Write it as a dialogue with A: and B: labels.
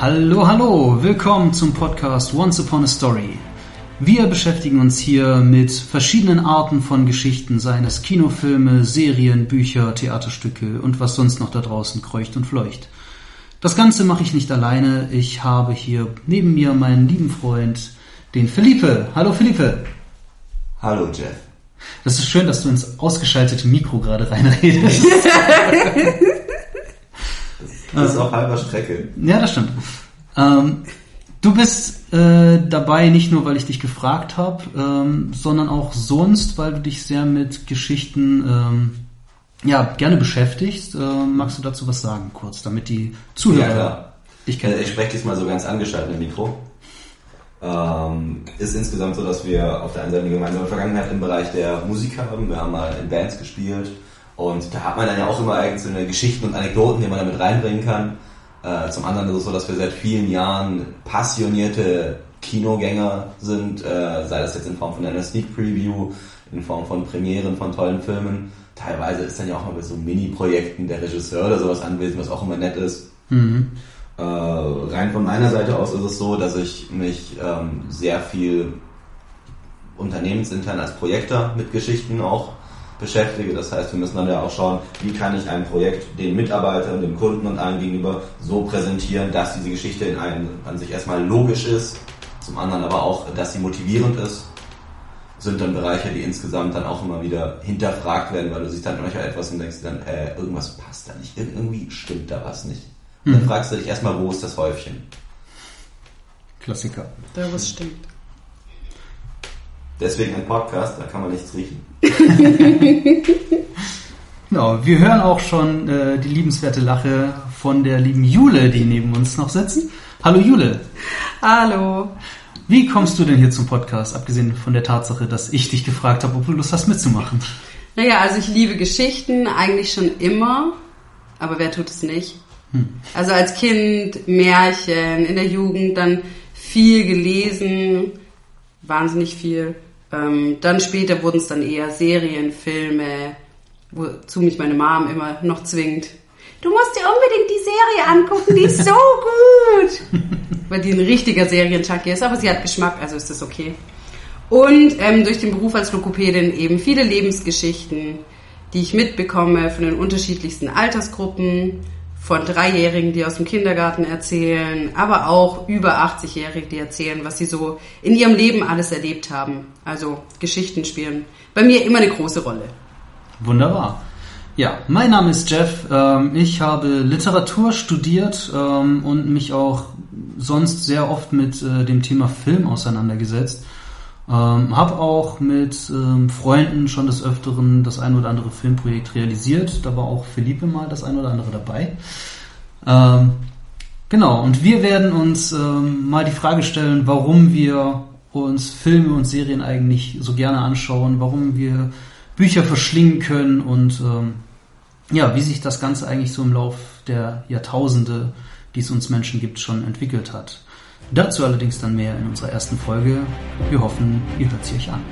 A: Hallo, hallo, willkommen zum Podcast Once Upon a Story. Wir beschäftigen uns hier mit verschiedenen Arten von Geschichten, seien es Kinofilme, Serien, Bücher, Theaterstücke und was sonst noch da draußen kreucht und fleucht. Das Ganze mache ich nicht alleine. Ich habe hier neben mir meinen lieben Freund, den Felipe. Hallo Felipe.
B: Hallo Jeff.
A: Das ist schön, dass du ins ausgeschaltete Mikro gerade reinredest.
B: das ist auch halber Strecke.
A: Ja, das stimmt. Ähm, du bist äh, dabei nicht nur, weil ich dich gefragt habe, ähm, sondern auch sonst, weil du dich sehr mit Geschichten ähm, ja, gerne beschäftigst. Äh, magst du dazu was sagen, kurz, damit die Zuhörer
B: ja, klar. dich kennen? Ich spreche diesmal so ganz angeschaltet im Mikro. Ähm, ist insgesamt so, dass wir auf der einen Seite eine gemeinsame Vergangenheit im Bereich der Musik haben. Wir haben mal in Bands gespielt und da hat man dann ja auch immer einzelne Geschichten und Anekdoten, die man damit reinbringen kann. Äh, zum anderen ist es so, dass wir seit vielen Jahren passionierte Kinogänger sind, äh, sei das jetzt in Form von einer Sneak Preview, in Form von Premieren von tollen Filmen. Teilweise ist dann ja auch mal bei so Mini-Projekten der Regisseur oder sowas anwesend, was auch immer nett ist. Mhm. Äh, rein von meiner Seite aus ist es so, dass ich mich ähm, sehr viel unternehmensintern als Projektor mit Geschichten auch beschäftige. Das heißt, wir müssen dann ja auch schauen, wie kann ich ein Projekt den Mitarbeitern, dem Kunden und allen gegenüber so präsentieren, dass diese Geschichte in einem an sich erstmal logisch ist, zum anderen aber auch, dass sie motivierend ist. Sind dann Bereiche, die insgesamt dann auch immer wieder hinterfragt werden, weil du siehst dann manchmal etwas und denkst dann, äh, irgendwas passt da nicht, irgendwie stimmt da was nicht. Mhm. Dann fragst du dich erstmal, wo ist das Häufchen?
A: Klassiker.
C: Da was stimmt.
B: Deswegen ein Podcast, da kann man nichts riechen.
A: genau, wir hören auch schon äh, die liebenswerte Lache von der lieben Jule, die neben uns noch sitzt. Hallo Jule.
C: Hallo.
A: Wie kommst du denn hier zum Podcast, abgesehen von der Tatsache, dass ich dich gefragt habe, ob du Lust hast mitzumachen?
C: Naja, also ich liebe Geschichten eigentlich schon immer, aber wer tut es nicht? Hm. Also als Kind Märchen, in der Jugend dann viel gelesen, wahnsinnig viel. Ähm, dann später wurden es dann eher Serien, Filme, wozu mich meine Mom immer noch zwingt. Du musst dir unbedingt die Serie angucken, die ist so gut. Weil die ein richtiger Serienchucky ist, aber sie hat Geschmack, also ist das okay. Und ähm, durch den Beruf als Lokopädin eben viele Lebensgeschichten, die ich mitbekomme von den unterschiedlichsten Altersgruppen von Dreijährigen, die aus dem Kindergarten erzählen, aber auch über 80-Jährige, die erzählen, was sie so in ihrem Leben alles erlebt haben. Also Geschichten spielen bei mir immer eine große Rolle.
A: Wunderbar. Ja, mein Name ist Jeff. Ähm, ich habe Literatur studiert ähm, und mich auch sonst sehr oft mit äh, dem Thema Film auseinandergesetzt. Ähm, habe auch mit ähm, Freunden schon des Öfteren das ein oder andere Filmprojekt realisiert. Da war auch Philippe mal das ein oder andere dabei. Ähm, genau, und wir werden uns ähm, mal die Frage stellen, warum wir uns Filme und Serien eigentlich so gerne anschauen, warum wir Bücher verschlingen können und ähm, ja, wie sich das Ganze eigentlich so im Lauf der Jahrtausende, die es uns Menschen gibt, schon entwickelt hat. Dazu allerdings dann mehr in unserer ersten Folge. Wir hoffen, ihr hört sie euch an.